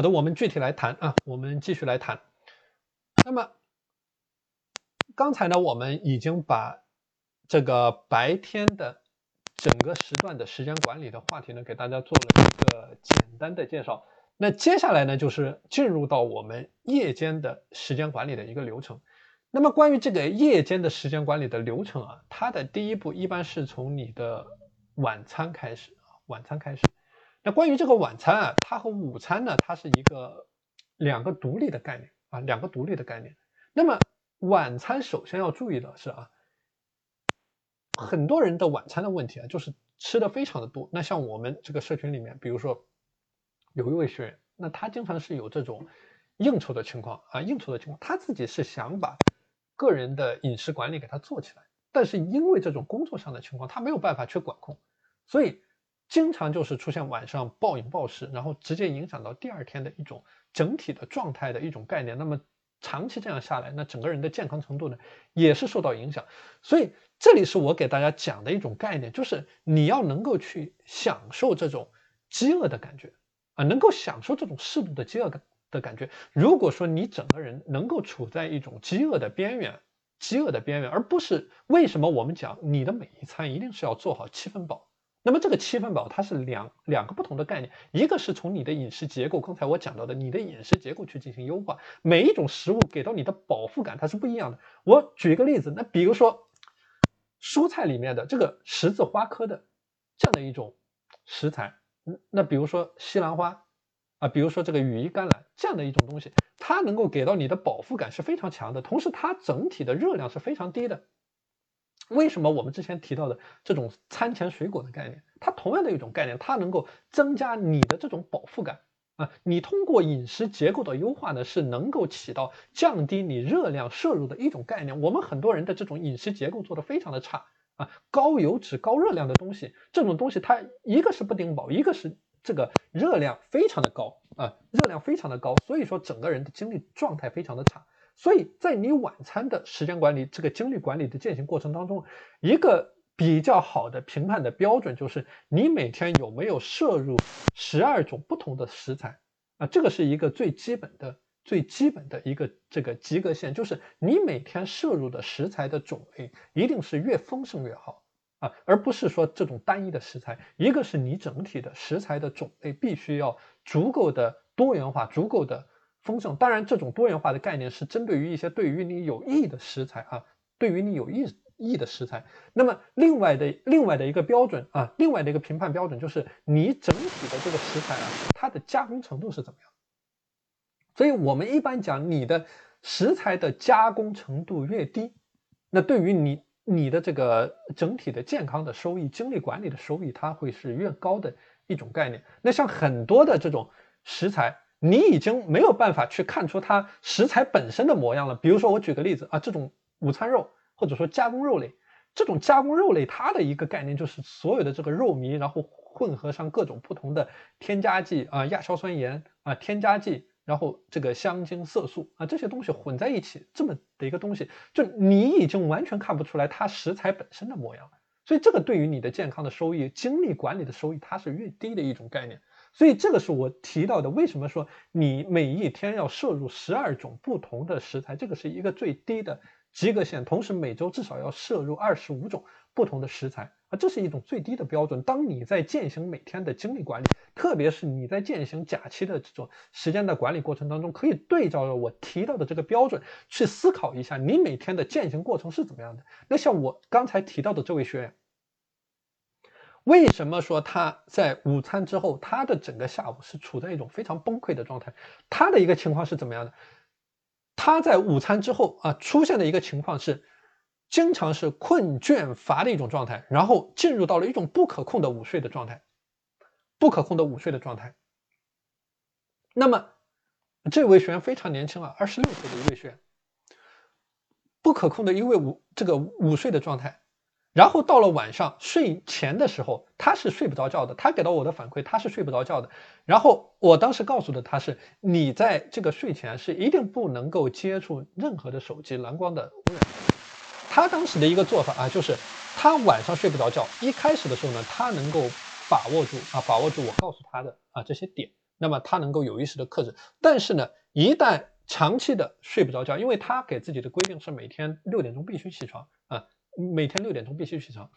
好的，我们具体来谈啊，我们继续来谈。那么刚才呢，我们已经把这个白天的整个时段的时间管理的话题呢，给大家做了一个简单的介绍。那接下来呢，就是进入到我们夜间的时间管理的一个流程。那么关于这个夜间的时间管理的流程啊，它的第一步一般是从你的晚餐开始啊，晚餐开始。那关于这个晚餐啊，它和午餐呢，它是一个两个独立的概念啊，两个独立的概念。那么晚餐首先要注意的是啊，很多人的晚餐的问题啊，就是吃的非常的多。那像我们这个社群里面，比如说有一位学员，那他经常是有这种应酬的情况啊，应酬的情况，他自己是想把个人的饮食管理给他做起来，但是因为这种工作上的情况，他没有办法去管控，所以。经常就是出现晚上暴饮暴食，然后直接影响到第二天的一种整体的状态的一种概念。那么长期这样下来，那整个人的健康程度呢也是受到影响。所以这里是我给大家讲的一种概念，就是你要能够去享受这种饥饿的感觉啊，能够享受这种适度的饥饿感的感觉。如果说你整个人能够处在一种饥饿的边缘，饥饿的边缘，而不是为什么我们讲你的每一餐一定是要做好七分饱。那么这个七分饱它是两两个不同的概念，一个是从你的饮食结构，刚才我讲到的你的饮食结构去进行优化，每一种食物给到你的饱腹感它是不一样的。我举一个例子，那比如说蔬菜里面的这个十字花科的这样的一种食材，那比如说西兰花啊，比如说这个羽衣甘蓝这样的一种东西，它能够给到你的饱腹感是非常强的，同时它整体的热量是非常低的。为什么我们之前提到的这种餐前水果的概念，它同样的一种概念，它能够增加你的这种饱腹感啊？你通过饮食结构的优化呢，是能够起到降低你热量摄入的一种概念。我们很多人的这种饮食结构做的非常的差啊，高油脂、高热量的东西，这种东西它一个是不顶饱，一个是这个热量非常的高啊，热量非常的高，所以说整个人的精力状态非常的差。所以在你晚餐的时间管理、这个精力管理的践行过程当中，一个比较好的评判的标准就是你每天有没有摄入十二种不同的食材啊，这个是一个最基本的、最基本的一个这个及格线，就是你每天摄入的食材的种类一定是越丰盛越好啊，而不是说这种单一的食材。一个是你整体的食材的种类必须要足够的多元化、足够的。丰盛，当然这种多元化的概念是针对于一些对于你有益的食材啊，对于你有益益的食材。那么另外的另外的一个标准啊，另外的一个评判标准就是你整体的这个食材啊，它的加工程度是怎么样？所以我们一般讲，你的食材的加工程度越低，那对于你你的这个整体的健康的收益、精力管理的收益，它会是越高的一种概念。那像很多的这种食材。你已经没有办法去看出它食材本身的模样了。比如说，我举个例子啊，这种午餐肉或者说加工肉类，这种加工肉类它的一个概念就是所有的这个肉糜，然后混合上各种不同的添加剂啊、亚硝酸盐啊、添加剂，然后这个香精、色素啊这些东西混在一起，这么的一个东西，就你已经完全看不出来它食材本身的模样了。所以这个对于你的健康的收益、精力管理的收益，它是越低的一种概念。所以这个是我提到的，为什么说你每一天要摄入十二种不同的食材，这个是一个最低的及格线。同时每周至少要摄入二十五种不同的食材啊，这是一种最低的标准。当你在践行每天的精力管理，特别是你在践行假期的这种时间的管理过程当中，可以对照着我提到的这个标准去思考一下，你每天的践行过程是怎么样的。那像我刚才提到的这位学员。为什么说他在午餐之后，他的整个下午是处在一种非常崩溃的状态？他的一个情况是怎么样的？他在午餐之后啊，出现的一个情况是，经常是困倦乏的一种状态，然后进入到了一种不可控的午睡的状态，不可控的午睡的状态。那么，这位学员非常年轻啊，二十六岁的一位学员，不可控的因为午这个午睡的状态。然后到了晚上睡前的时候，他是睡不着觉的。他给到我的反馈，他是睡不着觉的。然后我当时告诉的他是，你在这个睡前是一定不能够接触任何的手机蓝光的污染。他当时的一个做法啊，就是他晚上睡不着觉。一开始的时候呢，他能够把握住啊，把握住我告诉他的啊这些点。那么他能够有意识的克制。但是呢，一旦长期的睡不着觉，因为他给自己的规定是每天六点钟必须起床啊，每天六点钟必须起床。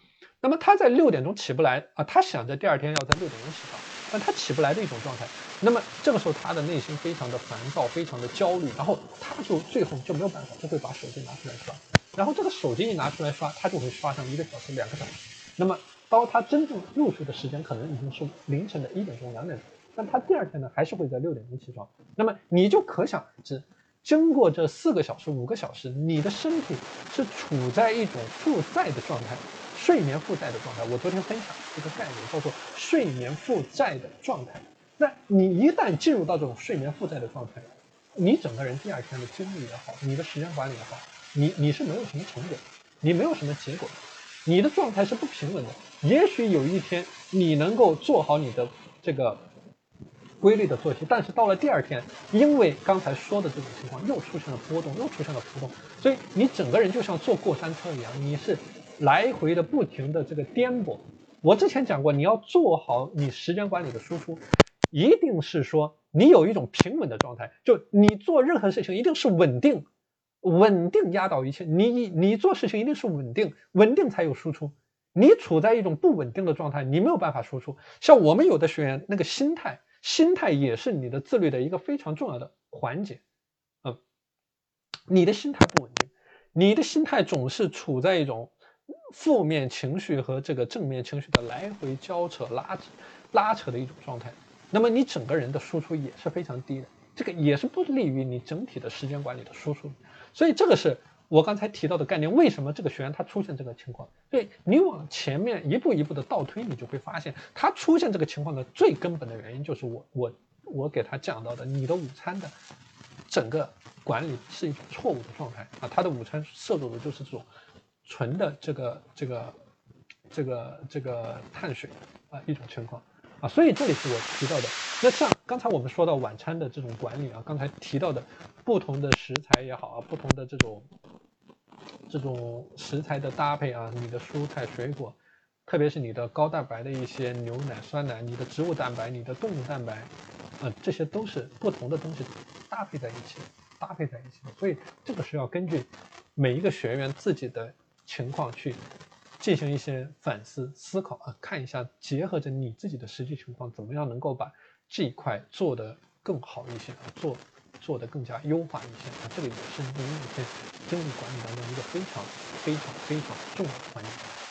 那么他在六点钟起不来啊，他想着第二天要在六点钟起床，但他起不来的一种状态。那么这个时候他的内心非常的烦躁，非常的焦虑，然后他就最后就没有办法，就会把手机拿出来刷。然后这个手机一拿出来刷，他就会刷上一个小时、两个小时。那么当他真正入睡的时间可能已经是凌晨的一点钟、两点钟，但他第二天呢还是会在六点钟起床。那么你就可想而知，经过这四个小时、五个小时，你的身体是处在一种负债的状态，睡眠负债的状态。我昨天分享这个概念叫做睡眠负债的状态。那你一旦进入到这种睡眠负债的状态，你整个人第二天的精力也好，你的时间管理也好。你你是没有什么成果，你没有什么结果，你的状态是不平稳的。也许有一天你能够做好你的这个规律的作息，但是到了第二天，因为刚才说的这种情况又出现了波动，又出现了浮动，所以你整个人就像坐过山车一样，你是来回的不停的这个颠簸。我之前讲过，你要做好你时间管理的输出，一定是说你有一种平稳的状态，就你做任何事情一定是稳定。稳定压倒一切，你你做事情一定是稳定，稳定才有输出。你处在一种不稳定的状态，你没有办法输出。像我们有的学员，那个心态，心态也是你的自律的一个非常重要的环节。嗯，你的心态不稳定，你的心态总是处在一种负面情绪和这个正面情绪的来回交扯、拉扯、拉扯的一种状态，那么你整个人的输出也是非常低的，这个也是不利于你整体的时间管理的输出。所以这个是我刚才提到的概念，为什么这个学员他出现这个情况？所以你往前面一步一步的倒推，你就会发现他出现这个情况的最根本的原因就是我我我给他讲到的，你的午餐的整个管理是一种错误的状态啊，他的午餐摄入的就是这种纯的这个这个这个这个碳水啊一种情况。啊，所以这里是我提到的。那像刚才我们说到晚餐的这种管理啊，刚才提到的不同的食材也好啊，不同的这种这种食材的搭配啊，你的蔬菜水果，特别是你的高蛋白的一些牛奶、酸奶，你的植物蛋白、你的动物蛋白，啊，这些都是不同的东西搭配在一起，搭配在一起。所以这个是要根据每一个学员自己的情况去。进行一些反思思考啊，看一下结合着你自己的实际情况，怎么样能够把这一块做得更好一些啊，做做得更加优化一些啊，这个也是您每天精力管理当中一个非常非常非常重要的环节。